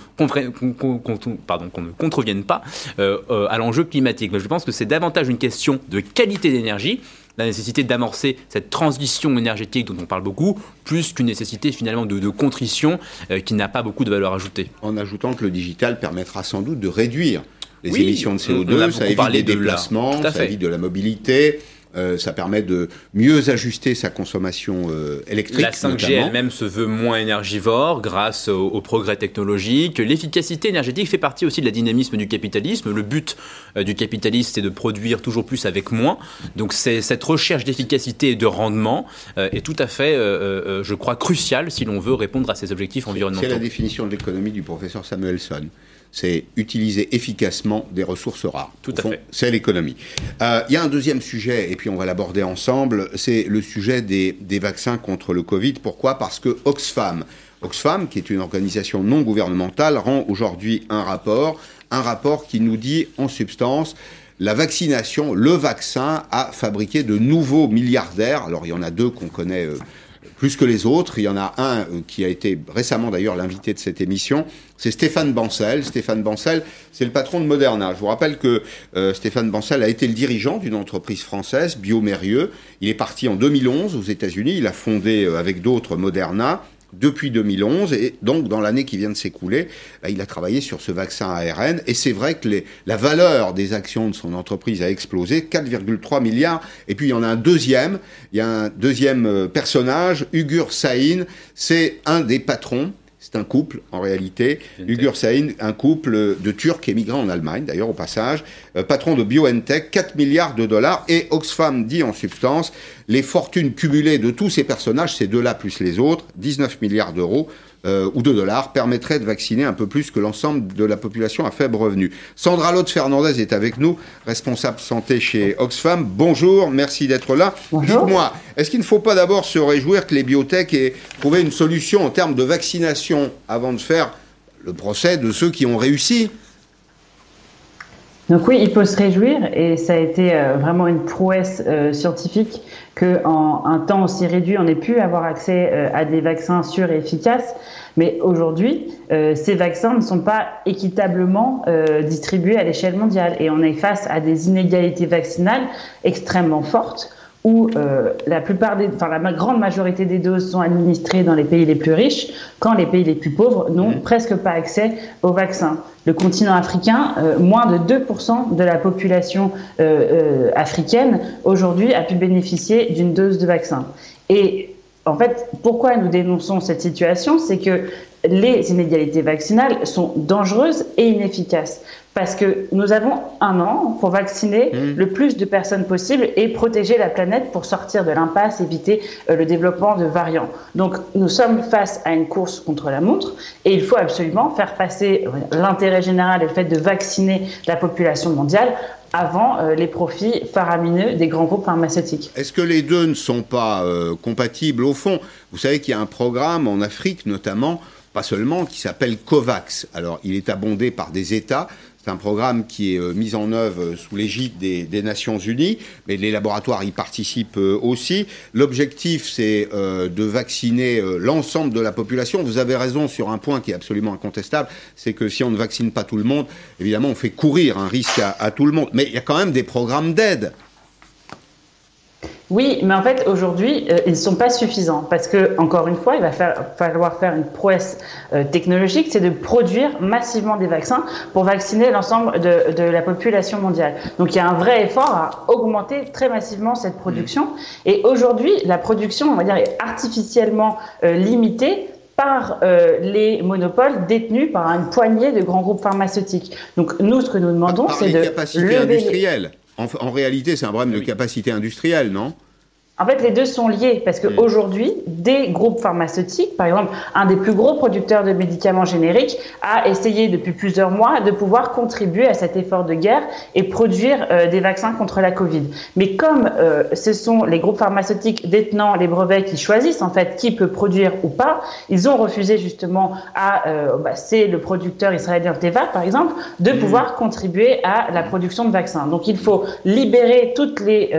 contrevienne pas euh, à l'enjeu climatique. Mais je pense que c'est davantage une question de qualité d'énergie la nécessité d'amorcer cette transition énergétique dont on parle beaucoup, plus qu'une nécessité finalement de, contrition qui n'a pas beaucoup de valeur ajoutée. En ajoutant que le digital permettra sans doute de réduire les émissions de CO2, ça évite les déplacements, ça évite de la mobilité. Euh, ça permet de mieux ajuster sa consommation euh, électrique. La 5G elle-même se veut moins énergivore grâce au, progrès technologique. L'efficacité énergétique fait partie aussi de la dynamisme du capitalisme. Le but euh, du capitalisme, c'est de produire toujours plus avec moins. Donc cette recherche d'efficacité et de rendement est tout à fait, je crois, cruciale si l'on veut répondre à ces objectifs environnementaux. C'est la définition de l'économie du professeur Samuelson c'est utiliser efficacement des ressources rares. Tout à fait. C'est l'économie. Euh, il y a un deuxième sujet, et puis on va l'aborder ensemble, c'est le sujet des, vaccins contre le Covid. Pourquoi? Parce que Oxfam, Oxfam, qui est une organisation non gouvernementale, rend aujourd'hui un rapport, un rapport qui nous dit en substance la vaccination, le vaccin a fabriqué de nouveaux milliardaires. Alors il y en a deux qu'on connaît euh, plus que les autres. Il y en a un euh, qui a été récemment d'ailleurs l'invité de cette émission, c'est Stéphane Bancel. Stéphane Bancel, c'est le patron de Moderna. Je vous rappelle que euh, Stéphane Bancel a été le dirigeant d'une entreprise française, Biomérieux. Il est parti en 2011 aux États-Unis. Il a fondé euh, avec d'autres Moderna depuis 2011 et donc dans l'année qui vient de s'écouler, bah, il a travaillé sur ce vaccin ARN et c'est vrai que la valeur des actions de son entreprise a explosé, 4,3 milliards. Et puis il y en a un deuxième, il y a un deuxième euh, personnage, Ugur Sahin, c'est un des patrons c'est un couple, en réalité. Ugur Sahin, un couple de Turcs émigrés en Allemagne, d'ailleurs, au passage. Euh, patron de BioNTech, 4 milliards de dollars. Et Oxfam dit en substance, les fortunes cumulées de tous ces personnages, ces deux-là plus les autres, 19 milliards d'euros, euh, ou de dollars permettrait de vacciner un peu plus que l'ensemble de la population à faible revenu. Sandra Lotte Fernandez est avec nous, responsable santé chez Oxfam. Bonjour, merci d'être là. Dites-moi, est-ce qu'il ne faut pas d'abord se réjouir que les biotech aient trouvé une solution en termes de vaccination avant de faire le procès de ceux qui ont réussi donc oui, il faut se réjouir et ça a été euh, vraiment une prouesse euh, scientifique qu'en un temps aussi réduit, on ait pu avoir accès euh, à des vaccins sûrs et efficaces. Mais aujourd'hui, ces vaccins ne sont pas équitablement distribués à l'échelle mondiale et on est face à des inégalités vaccinales extrêmement fortes où euh, la plupart des, enfin la grande majorité des doses sont administrées dans les pays les plus riches, quand les pays les plus pauvres n'ont mmh. presque pas accès aux vaccins. Le continent africain, euh, moins de 2% de la population euh, africaine aujourd'hui a pu bénéficier d'une dose de vaccin. Et en fait, pourquoi nous dénonçons cette situation? C'est que les inégalités vaccinales sont dangereuses et inefficaces parce que nous avons un an pour vacciner mmh. le plus de personnes possible et protéger la planète pour sortir de l'impasse, éviter euh, le développement de variants. Donc nous sommes face à une course contre la montre et il faut absolument faire passer l'intérêt général et le fait de vacciner la population mondiale avant euh, les profits faramineux des grands groupes pharmaceutiques. Est-ce que les deux ne sont pas euh, compatibles au fond? Vous savez qu'il y a un programme en Afrique notamment pas seulement, qui s'appelle COVAX. Alors, il est abondé par des États, c'est un programme qui est euh, mis en œuvre euh, sous l'égide des, Nations Unies, mais les laboratoires y participent euh, aussi. L'objectif, c'est de vacciner l'ensemble de la population. Vous avez raison sur un point qui est absolument incontestable, c'est que si on ne vaccine pas tout le monde, évidemment, on fait courir un risque à tout le monde. Mais il y a quand même des programmes d'aide. Oui, mais en fait, aujourd'hui, euh, ils ne sont pas suffisants parce que, encore une fois, il va falloir faire une prouesse euh, technologique, c'est de produire massivement des vaccins pour vacciner l'ensemble de, la population mondiale. Donc, il y a un vrai effort à augmenter très massivement cette production. Et aujourd'hui, la production, on va dire, est artificiellement euh, limitée par euh, les monopoles détenus par une poignée de grands groupes pharmaceutiques. Donc nous, ce que nous demandons, c'est de capacités lever industrielles. En, en réalité, c'est un problème de capacité industrielle, non? En fait, les deux sont liés parce qu'aujourd'hui, des groupes pharmaceutiques, par exemple, un des plus gros producteurs de médicaments génériques, a essayé depuis plusieurs mois de pouvoir contribuer à cet effort de guerre et produire euh, des vaccins contre la Covid. Mais comme euh, ce sont les groupes pharmaceutiques détenant les brevets qui choisissent en fait qui peut produire ou pas, ils ont refusé justement à, euh, bah, c'est le producteur israélien Teva par exemple, de mmh. pouvoir contribuer à la production de vaccins. Donc il faut libérer toutes les,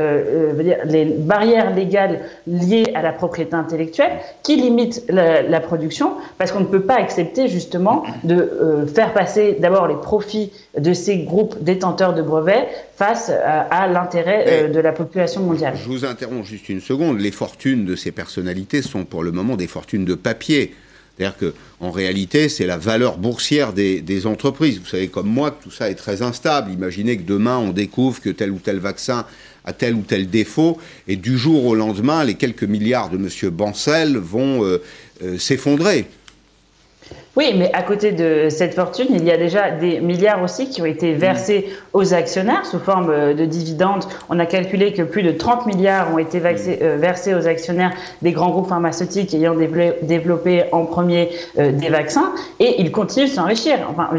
les barrières légales liées à la propriété intellectuelle qui limitent la, production parce qu'on ne peut pas accepter justement de euh, faire passer d'abord les profits de ces groupes détenteurs de brevets face à, l'intérêt euh, de la population mondiale. Je vous interromps juste une seconde. Les fortunes de ces personnalités sont pour le moment des fortunes de papier. C'est-à-dire qu'en réalité, c'est la valeur boursière des, des, entreprises. Vous savez comme moi que tout ça est très instable. Imaginez que demain, on découvre que tel ou tel vaccin à tel ou tel défaut, et du jour au lendemain, les quelques milliards de M. Bancel vont euh, euh, s'effondrer. Oui, mais à côté de cette fortune, il y a déjà des milliards aussi qui ont été versés aux actionnaires sous forme euh, de dividendes. On a calculé que plus de 30 milliards ont été versés aux actionnaires des grands groupes pharmaceutiques ayant développé en premier des vaccins, et ils continuent de s'enrichir. Enfin,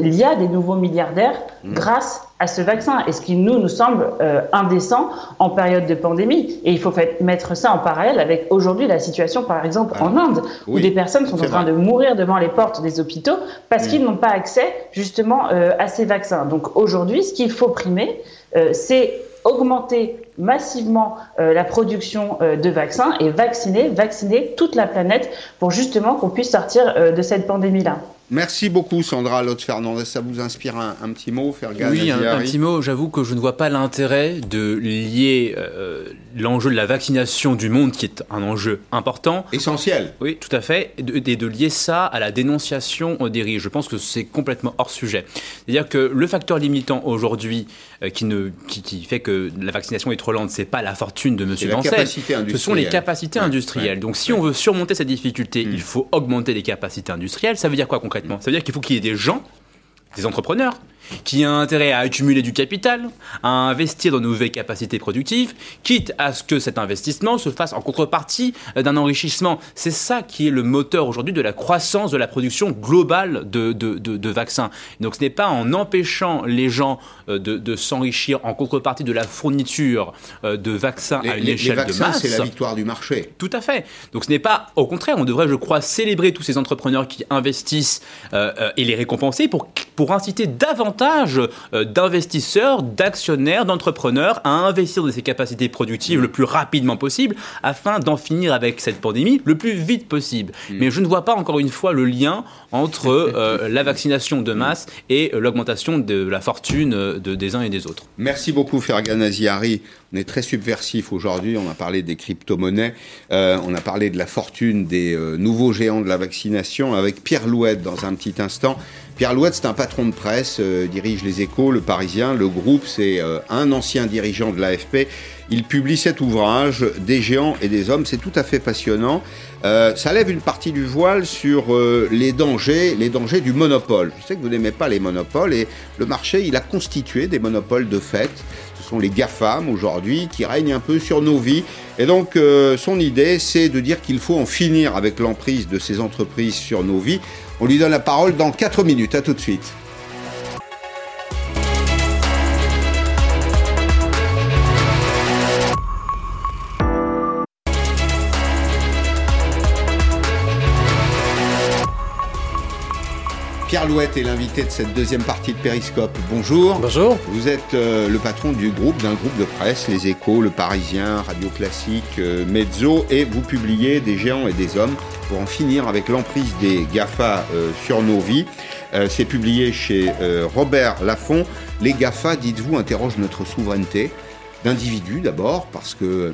il y a des nouveaux milliardaires mmh. grâce à ce vaccin, et ce qui nous nous semble euh, indécent en période de pandémie. Et il faut mettre ça en parallèle avec aujourd'hui la situation, par exemple, en. Inde, où des personnes sont en train de mourir devant les portes des hôpitaux parce mm. qu'ils n'ont pas accès justement euh, à ces vaccins. Donc aujourd'hui, ce qu'il faut primer, euh, c'est augmenter massivement la production de vaccins et vacciner, vacciner toute la planète pour justement qu'on puisse sortir de cette pandémie-là. Merci beaucoup Sandra Lotte Fernandez. Ça vous inspire un, petit mot, Fergan Oui, un, un, petit mot. J'avoue que je ne vois pas l'intérêt de lier euh, l'enjeu de la vaccination du monde, qui est un enjeu important. Essentiel. Oui, tout à fait. Et de, de, lier ça à la dénonciation des risques. Je pense que c'est complètement hors sujet. C'est-à-dire que le facteur limitant aujourd'hui qui, ne, qui, fait que la vaccination est trop lente, c'est pas la fortune de M. Bancel. Ce sont les capacités industrielles. Donc si on veut surmonter cette difficulté, mm. il faut augmenter les capacités industrielles. Ça veut dire quoi concrètement? Ça veut dire qu'il faut qu'il y ait des gens, des entrepreneurs, qui a intérêt à accumuler du capital, à investir dans de nouvelles capacités productives, quitte à ce que cet investissement se fasse en contrepartie d'un enrichissement. C'est ça qui est le moteur aujourd'hui de la croissance de la production globale de, de, de, vaccins. Donc ce n'est pas en empêchant les gens euh, de, s'enrichir en contrepartie de la fourniture euh, de vaccins à une échelle de masse. c'est la victoire du marché. Tout à fait. Donc ce n'est pas, au contraire, on devrait, je crois, célébrer tous ces entrepreneurs qui investissent euh, et les récompenser pour, pour inciter davantage euh, d'investisseurs, d'actionnaires, d'entrepreneurs à investir dans ces capacités productives le plus rapidement possible afin d'en finir avec cette pandémie le plus vite possible. Mm. Mais je ne vois pas encore une fois le lien entre euh, la vaccination de masse et euh, l'augmentation de la fortune de, des uns et des autres. Merci beaucoup Fergan Aziari. On est très subversif aujourd'hui. On a parlé des crypto-monnaies, on a parlé de la fortune des nouveaux géants de la vaccination avec Pierre Louette dans un petit instant. Pierre Louette, c'est un patron de presse, euh, dirige les échos, le Parisien. Le groupe, c'est euh, un ancien dirigeant de l'AFP. Il publie cet ouvrage, Des géants et des hommes. C'est tout à fait passionnant. Euh, ça lève une partie du voile sur les dangers, les dangers du monopole. Je sais que vous n'aimez pas les monopoles et le marché, il a constitué des monopoles de fait. Ce sont les GAFAM aujourd'hui qui règnent un peu sur nos vies. Et donc, son idée, c'est de dire qu'il faut en finir avec l'emprise de ces entreprises sur nos vies on lui donne la parole dans 4 minutes. À tout de suite. Pierre Louette est l'invité de cette deuxième partie de Périscope. Bonjour. Bonjour. Vous êtes euh, le patron du groupe, d'un groupe de presse, Les Échos, Le Parisien, Radio Classique, euh, Mezzo, et vous publiez Des géants et des hommes pour en finir avec l'emprise des GAFA euh, sur nos vies. C'est publié chez Robert Laffont. Les GAFA, dites-vous, interrogent notre souveraineté d'individus d'abord, parce que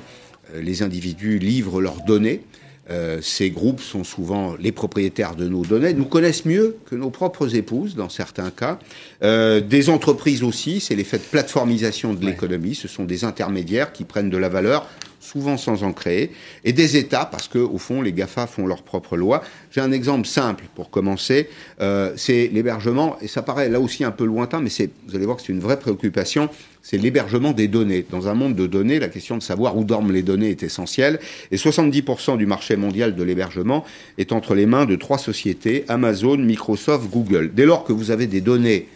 les individus livrent leurs données. Euh, ces groupes sont souvent les propriétaires de nos données, nous connaissent mieux que nos propres épouses dans certains cas. Euh, des entreprises aussi, c'est l'effet de plateformisation de l'économie, ce sont des intermédiaires qui prennent de la valeur souvent sans en créer, et des États, parce que au fond, les GAFA font leurs propres lois. J'ai un exemple simple pour commencer, euh, c'est l'hébergement, et ça paraît là aussi un peu lointain, mais vous allez voir que c'est une vraie préoccupation, c'est l'hébergement des données. Dans un monde de données, la question de savoir où dorment les données est essentielle, et 70% du marché mondial de l'hébergement est entre les mains de trois sociétés, Amazon, Microsoft, Google. Dès lors que vous avez des données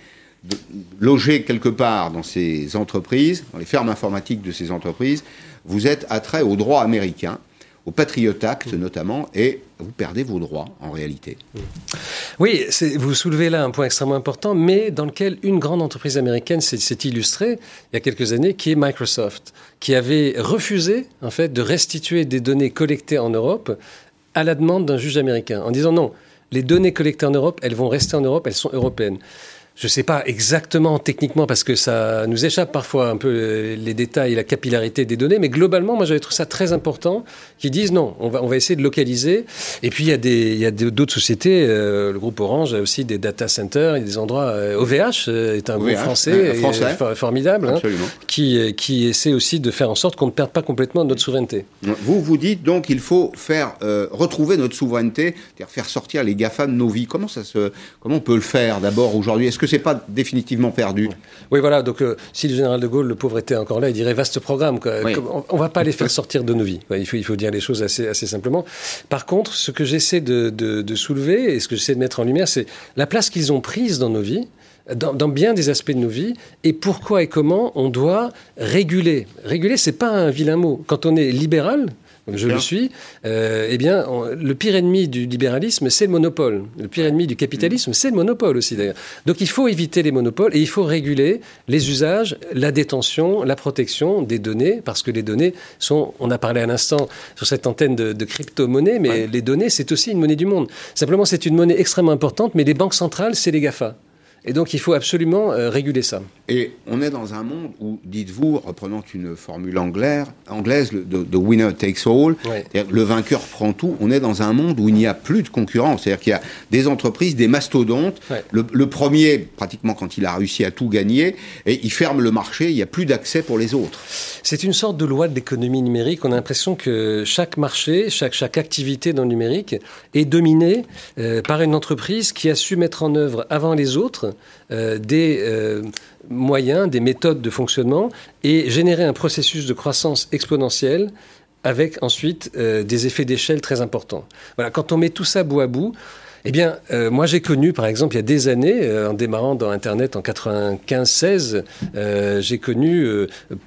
logées quelque part dans ces entreprises, dans les fermes informatiques de ces entreprises, vous êtes attrait au droit américain, au Patriot Act notamment, et vous perdez vos droits en réalité. Oui, vous soulevez là un point extrêmement important, mais dans lequel une grande entreprise américaine s'est illustrée il y a quelques années, qui est Microsoft, qui avait refusé en fait de restituer des données collectées en Europe à la demande d'un juge américain, en disant non, les données collectées en Europe, elles vont rester en Europe, elles sont européennes je ne sais pas exactement techniquement parce que ça nous échappe parfois un peu euh, les détails, la capillarité des données, mais globalement, moi j'avais trouvé ça très important qu'ils disent non, on va, on va essayer de localiser. Et puis il y a des, il y a d'autres sociétés, euh, le groupe Orange a aussi des data centers, a des endroits. OVH euh, est un groupe français, français. formidable, hein, qui, qui essaie aussi de faire en sorte qu'on ne perde pas complètement notre souveraineté. Vous vous dites donc il faut faire retrouver notre souveraineté, c'est-à-dire faire sortir les GAFA de nos vies. Comment ça se, comment on peut le faire d'abord aujourd'hui? Est-ce que c'est pas définitivement perdu. Oui, voilà. Donc, euh, si le général de Gaulle, le pauvre, était encore là, il dirait vaste programme. On, ne va pas les faire sortir de nos vies. il, faut, il faut dire les choses assez, assez simplement. Par contre, ce que j'essaie de, de, soulever et ce que j'essaie de mettre en lumière, c'est la place qu'ils ont prise dans nos vies. Dans, dans, bien des aspects de nos vies et pourquoi et comment on doit réguler. Réguler, c'est pas un vilain mot. Quand on est libéral, je le suis, euh, eh bien, le pire ennemi du libéralisme, c'est le monopole. Le pire ennemi du capitalisme, c'est le monopole aussi, d'ailleurs. Donc il faut éviter les monopoles et il faut réguler les usages, la détention, la protection des données, parce que les données sont, on a parlé à l'instant sur cette antenne de, crypto-monnaie, mais les données, c'est aussi une monnaie du monde. Simplement, c'est une monnaie extrêmement importante, mais les banques centrales, c'est les GAFA. Et donc il faut absolument euh, réguler ça. Et on est dans un monde où, dites-vous, reprenant une formule anglaise, anglaise the, winner takes all, le vainqueur prend tout, on est dans un monde où il n'y a plus de concurrence. C'est-à-dire qu'il y a des entreprises, des mastodontes. Le, premier, pratiquement quand il a réussi à tout gagner, et il ferme le marché, il n'y a plus d'accès pour les autres. C'est une sorte de loi de l'économie numérique. On a l'impression que chaque marché, chaque, chaque activité dans le numérique est dominée euh, par une entreprise qui a su mettre en œuvre avant les autres des euh, moyens, des méthodes de fonctionnement et générer un processus de croissance exponentielle avec ensuite euh, des effets d'échelle très importants. Voilà, quand on met tout ça bout à bout, eh bien, euh, moi j'ai connu, par exemple, il y a des années, euh, en démarrant dans Internet en 95-16, euh, j'ai connu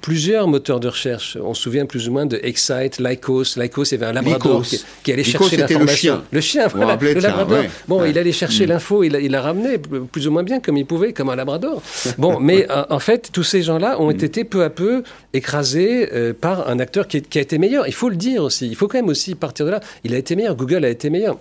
plusieurs moteurs de recherche. On se souvient plus ou moins de Excite, Lycos. Lycos, il y avait un labrador qui, allait chercher l'information. Le chien. Le chien, voilà, le labrador. bon, il allait chercher mm. l'info, il, il la ramenait plus ou moins bien comme il pouvait, comme un labrador. Bon, mais en fait, tous ces gens-là ont mm. été peu à peu écrasés par un acteur qui, qui a été meilleur. Il faut le dire aussi. Il faut quand même aussi partir de là. Il a été meilleur. Google a été meilleur.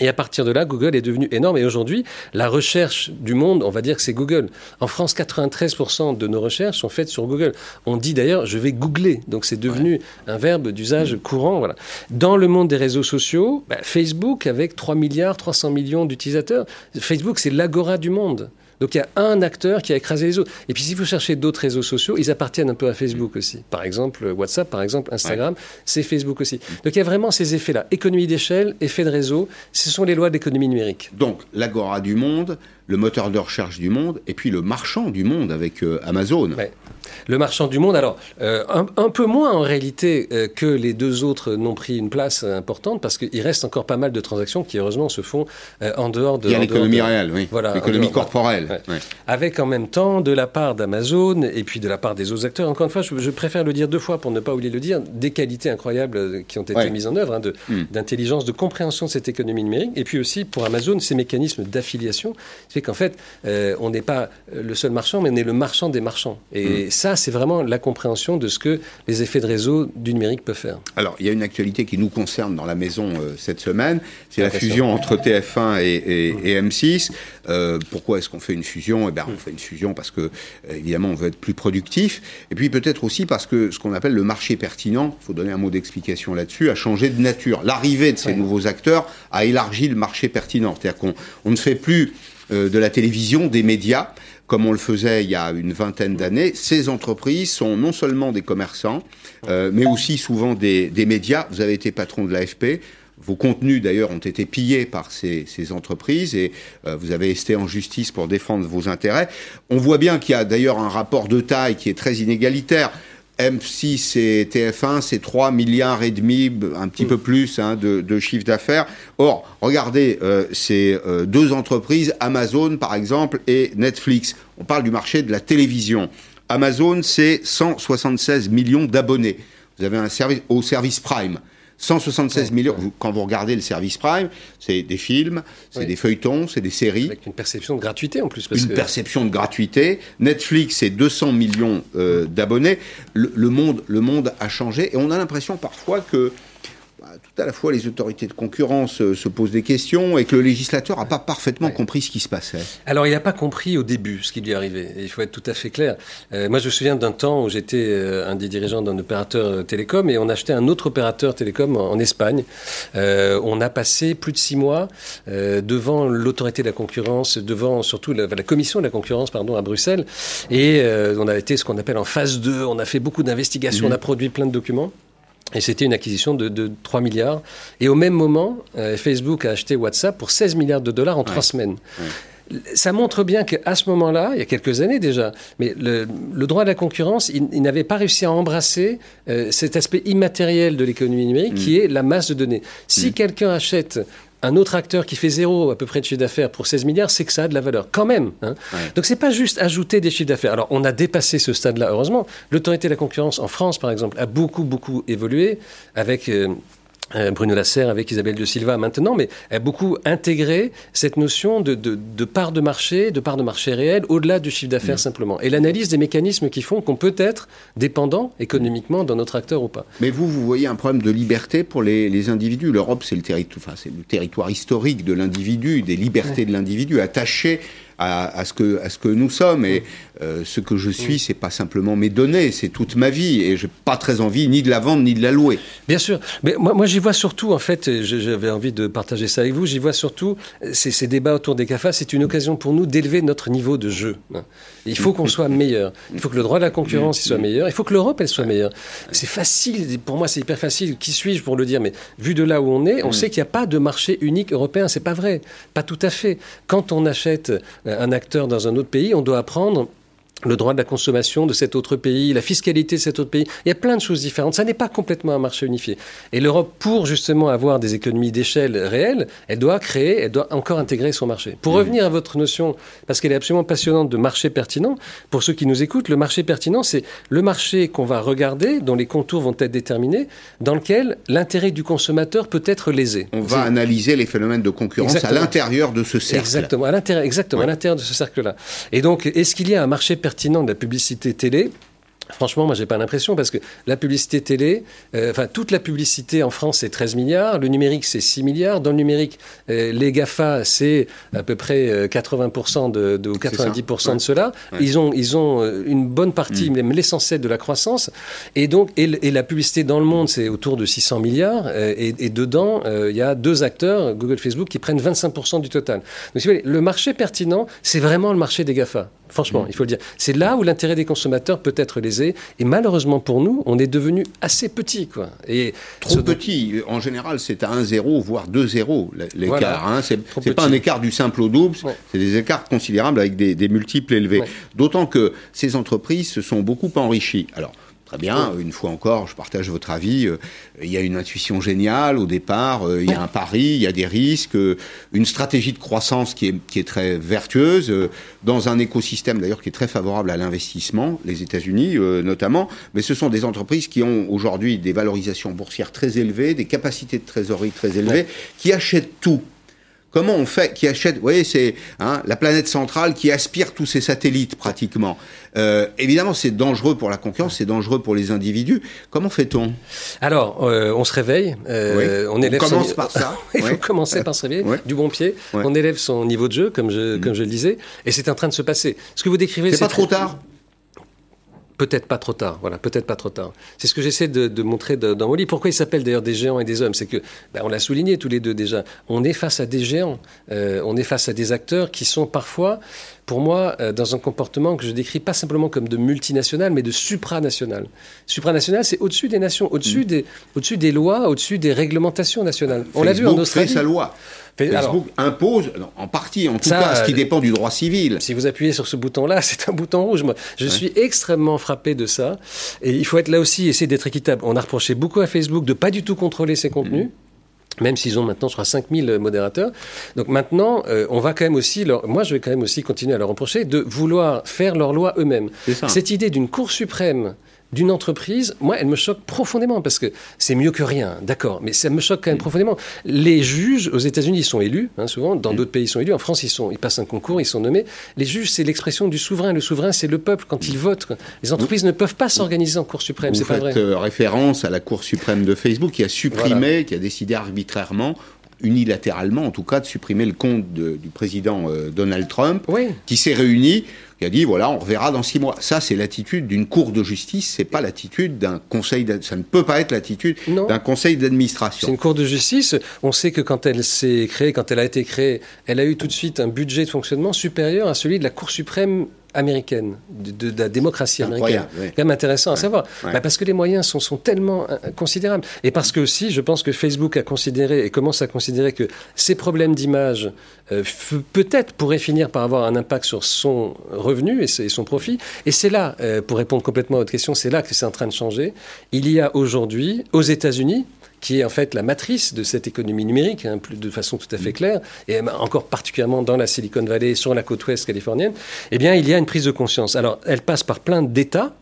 Et à partir de là, Google est devenu énorme. Et aujourd'hui, la recherche du monde, on va dire que c'est Google. En France, 93% de nos recherches sont faites sur Google. On dit d'ailleurs, je vais googler. Donc c'est devenu un verbe d'usage courant. Voilà. Dans le monde des réseaux sociaux, bah, Facebook, avec 3 milliards, 300 millions d'utilisateurs, Facebook, c'est l'agora du monde. Donc il y a un acteur qui a écrasé les autres. Et puis si vous cherchez d'autres réseaux sociaux, ils appartiennent un peu à Facebook aussi. Par exemple, WhatsApp, par exemple, Instagram, c'est Facebook aussi. Donc il y a vraiment ces effets-là. Économie d'échelle, effet de réseau, ce sont les lois de l'économie numérique. Donc l'agora du monde, le moteur de recherche du monde, et puis le marchand du monde avec euh, Amazon. Le marchand du monde, alors, euh, un, peu moins en réalité euh, que les deux autres n'ont pris une place importante, parce qu'il reste encore pas mal de transactions qui, heureusement, se font euh, en dehors de... Il y a l'économie réelle, oui. Voilà, l'économie corporelle. Avec en même temps, de la part d'Amazon, et puis de la part des autres acteurs, encore une fois, je, préfère le dire deux fois pour ne pas oublier le dire, des qualités incroyables qui ont été mises en œuvre, hein, hmm. d'intelligence, de, compréhension de cette économie numérique, et puis aussi pour Amazon, ces mécanismes d'affiliation, c'est qu'en fait, on n'est pas le seul marchand, mais on est le marchand des marchands. Et hmm ça, c'est vraiment la compréhension de ce que les effets de réseau du numérique peuvent faire. Alors, il y a une actualité qui nous concerne dans la maison euh, cette semaine, c'est la fusion entre TF1 et, M6. Euh, pourquoi est-ce qu'on fait une fusion? Eh bien, on fait une fusion parce que, euh, évidemment, on veut être plus productif, et puis peut-être aussi parce que ce qu'on appelle le marché pertinent, il faut donner un mot d'explication là-dessus, a changé de nature. L'arrivée de ces nouveaux acteurs a élargi le marché pertinent, c'est-à-dire qu'on ne fait plus de la télévision, des médias, comme on le faisait il y a une vingtaine d'années. Ces entreprises sont non seulement des commerçants, mais aussi souvent des, médias. Vous avez été patron de l'AFP. Vos contenus, d'ailleurs, ont été pillés par ces, ces entreprises et euh, vous avez été en justice pour défendre vos intérêts. On voit bien qu'il y a d'ailleurs un rapport de taille qui est très inégalitaire. M6 et TF1, c'est 3 milliards et demi, un petit peu plus hein, de, de, chiffre d'affaires. Or, regardez euh, ces euh, deux entreprises, Amazon par exemple et Netflix. On parle du marché de la télévision. Amazon, c'est 176 millions d'abonnés. Vous avez un service au service Prime. 176 millions. Quand vous regardez le service Prime, c'est des films, c'est des feuilletons, c'est des séries. Avec une perception de gratuité en plus. une perception de gratuité. Netflix, c'est 200 millions euh, d'abonnés. Le, le, monde, le monde a changé et on a l'impression parfois que tout à la fois les autorités de concurrence euh, se posent des questions et que le législateur n'a pas parfaitement ouais. compris ce qui se passait. Alors il n'a pas compris au début ce qui lui arrivait. Il faut être tout à fait clair. Euh, moi je me souviens d'un temps où j'étais euh, un des dirigeants d'un opérateur télécom et on achetait un autre opérateur télécom en, en Espagne. On a passé plus de six mois devant l'autorité de la concurrence, devant surtout la, la, commission de la concurrence pardon, à Bruxelles et on a été ce qu'on appelle en phase 2. On a fait beaucoup d'investigations, mmh. on a produit plein de documents. Et c'était une acquisition de, de, 3 milliards. Et au même moment, euh, Facebook a acheté WhatsApp pour 16 milliards de dollars en ouais. 3 semaines. Ouais. Ça montre bien qu'à ce moment-là, il y a quelques années déjà, mais le, le droit de la concurrence, il, il n'avait pas réussi à embrasser euh, cet aspect immatériel de l'économie numérique mmh. qui est la masse de données. Si mmh. quelqu'un achète un autre acteur qui fait zéro à peu près de chiffre d'affaires pour 16 milliards, c'est que ça a de la valeur, quand même. Hein. Ouais. Donc c'est pas juste ajouter des chiffres d'affaires. Alors on a dépassé ce stade-là, heureusement. L'autorité de la concurrence en France, par exemple, a beaucoup, beaucoup évolué avec... Euh, Bruno Lasserre avec Isabelle de Silva maintenant, mais a beaucoup intégré cette notion de, de, de part de marché, de part de marché réel, au-delà du chiffre d'affaires mmh. simplement. Et l'analyse des mécanismes qui font qu'on peut être dépendant économiquement d'un autre acteur ou pas. Mais vous, vous voyez un problème de liberté pour les, les individus. L'Europe, c'est le, territoire, enfin, le territoire historique de l'individu, des libertés ouais. de l'individu, attaché à, à, ce que, à ce que nous sommes. Et euh, ce que je suis, c'est pas simplement mes données, c'est toute ma vie. Et j'ai pas très envie ni de la vendre ni de la louer. Bien sûr. Mais moi, moi j'y vois surtout, en fait, j'avais envie de partager ça avec vous, j'y vois surtout ces, ces, débats autour des CAFA, c'est une occasion pour nous d'élever notre niveau de jeu. Il faut qu'on soit meilleur. Il faut que le droit de la concurrence soit meilleur. Il faut que l'Europe, elle soit meilleure. C'est facile, pour moi, c'est hyper facile. Qui suis-je pour le dire? Mais vu de là où on est, on sait qu'il n'y a pas de marché unique européen. C'est pas vrai. Pas tout à fait. Quand on achète un acteur dans un autre pays, on doit apprendre le droit de la consommation de cet autre pays, la fiscalité de cet autre pays. Il y a plein de choses différentes. Ça n'est pas complètement un marché unifié. Et l'Europe, pour justement avoir des économies d'échelle réelles, elle doit créer, elle doit encore intégrer son marché. Pour mmh. revenir à votre notion, parce qu'elle est absolument passionnante de marché pertinent, pour ceux qui nous écoutent, le marché pertinent, c'est le marché qu'on va regarder, dont les contours vont être déterminés, dans lequel l'intérêt du consommateur peut être lésé. On va analyser les phénomènes de concurrence exactement. à l'intérieur de ce cercle. Exactement, à l'intérieur, exactement, ouais. à l'intérieur de ce cercle-là. Et donc, est-ce qu'il y a un marché pertinent de la publicité télé. Franchement, moi, j'ai pas l'impression parce que la publicité télé, euh, enfin, toute la publicité en France, c'est 13 milliards. Le numérique, c'est 6 milliards. Dans le numérique, euh, les GAFA, c'est à peu près 80% de, de ou 90% ouais. de cela. Ouais. Ils ont, ils ont une bonne partie, mmh. même l'essentiel de la croissance. Et donc, et, et, la publicité dans le monde, c'est autour de 600 milliards. Euh, et, et, dedans, il y a deux acteurs, Google, Facebook, qui prennent 25% du total. Donc, si vous voulez, le marché pertinent, c'est vraiment le marché des GAFA. Franchement, mmh. il faut le dire. C'est là où l'intérêt des consommateurs peut être Et malheureusement pour nous, on est devenu assez petit. Quoi. Et Trop petit. En général, c'est à 1-0, voire 2-0 l'écart. Voilà. Hein. C'est pas un écart du simple au double, ouais. c'est des écarts considérables avec des, des multiples élevés. Ouais. D'autant que ces entreprises se sont beaucoup enrichies. Alors, Très bien, une fois encore, je partage votre avis. Euh, il y a une intuition géniale au départ, euh, il y a un pari, il y a des risques, euh, une stratégie de croissance qui est, qui est très vertueuse, dans un écosystème d'ailleurs qui est très favorable à l'investissement, les États-Unis notamment. Mais ce sont des entreprises qui ont aujourd'hui des valorisations boursières très élevées, des capacités de trésorerie très élevées, qui achètent tout Comment on fait Qui achète Vous voyez, c'est hein, la planète centrale qui aspire tous ces satellites pratiquement. Euh, évidemment, c'est dangereux pour la concurrence, c'est dangereux pour les individus. Comment fait-on? Alors, euh, on se réveille. Euh, oui. On, élève on commence son... par ça. Il oui. faut commencer par se réveiller oui. du bon pied. On élève son niveau de jeu, comme je, mmh. comme je le disais, et c'est en train de se passer. Ce que vous décrivez, c'est pas trop tard? Peut-être pas trop tard, voilà, peut-être pas trop tard. C'est ce que j'essaie de, de, montrer dans mon livre. Pourquoi ils s'appellent d'ailleurs des géants et des hommes? C'est que, ben, on l'a souligné tous les deux déjà, on est face à des géants, euh, on est face à des acteurs qui sont parfois pour moi, euh, dans un comportement que je décris pas simplement comme de multinational, mais de supranational. Supranational, c'est au-dessus des nations, au-dessus mm. des, au-dessus des lois, au-dessus des réglementations nationales. On l'a vu en Australie. fait sa loi. Facebook impose, en partie en tout cas, ce qui euh, dépend du droit civil. Si vous appuyez sur ce bouton-là, c'est un bouton rouge. Moi, je suis extrêmement frappé de ça. Et il faut être là aussi, essayer d'être équitable. On a reproché beaucoup à Facebook de pas du tout contrôler ses contenus. Mm même s'ils ont maintenant, je crois, 5000 modérateurs. Donc maintenant, euh, on va quand même aussi, leur, moi je vais quand même aussi continuer à leur reprocher de vouloir faire leur loi eux-mêmes. Cette idée d'une Cour suprême d'une entreprise, moi, elle me choque profondément parce que c'est mieux que rien, d'accord, mais ça me choque quand même profondément. Les juges aux États-Unis, sont élus, hein, souvent, dans d'autres pays, ils sont élus. En France, ils, sont, ils passent un concours, ils sont nommés. Les juges, c'est l'expression du souverain. Le souverain, c'est le peuple quand il vote. Les entreprises ne peuvent pas s'organiser en Cour suprême, c'est pas vrai. Euh, référence à la Cour suprême de Facebook qui a supprimé, qui a décidé arbitrairement unilatéralement, en tout cas, de supprimer le compte du président euh, Donald Trump, qui s'est réuni qui a dit voilà, on reverra dans six mois. Ça, c'est l'attitude d'une cour de justice, c'est pas l'attitude d'un conseil. Ça ne peut pas être l'attitude d'un conseil d'administration. C'est une cour de justice. On sait que quand elle s'est créée, quand elle a été créée, elle a eu tout de suite un budget de fonctionnement supérieur à celui de la Cour suprême américaine, de, de, la démocratie américaine. C'est quand même intéressant à savoir. Bah, parce que les moyens sont, sont tellement euh, considérables. Et parce que aussi, je pense que Facebook a considéré et commence à considérer que ces problèmes d'image euh, peut-être pourraient finir par avoir un impact sur son revenu et, son profit. Et c'est là, euh, pour répondre complètement à votre question, c'est là que c'est en train de changer. Il y a aujourd'hui, aux États-Unis, qui est en fait la matrice de cette économie numérique, hein, de façon tout à fait mm. claire, et encore particulièrement dans la Silicon Valley, sur la côte ouest californienne, eh bien, il y a une prise de conscience. Alors, elle passe par plein d'États,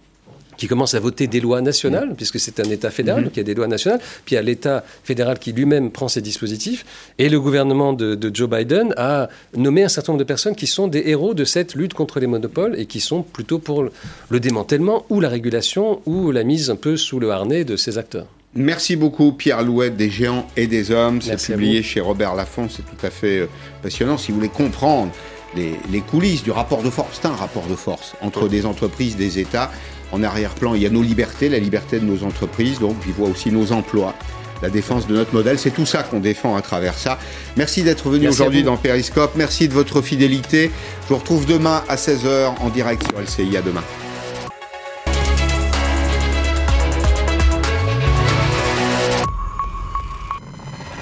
qui commencent à voter des lois nationales, mm. puisque c'est un État fédéral mm-hmm. qui a des lois nationales, puis il y a l'État fédéral qui lui-même prend ces dispositifs, et le gouvernement de, Joe Biden a nommé un certain nombre de personnes qui sont des héros de cette lutte contre les monopoles et qui sont plutôt pour le démantèlement ou la régulation ou la mise un peu sous le harnais de ces acteurs. Merci beaucoup Pierre Louette des Géants et des Hommes. C'est publié chez Robert Laffont, c'est tout à fait euh, passionnant. Si vous voulez comprendre les, coulisses du rapport de force, c'est un rapport de force entre des entreprises, des États. En arrière-plan, il y a nos libertés, la liberté de nos entreprises, donc il voit aussi nos emplois, la défense de notre modèle. C'est tout ça qu'on défend à travers ça. Merci d'être venu aujourd'hui dans Periscope. Merci de votre fidélité. Je vous retrouve demain à 16h en direct sur LCI. À demain.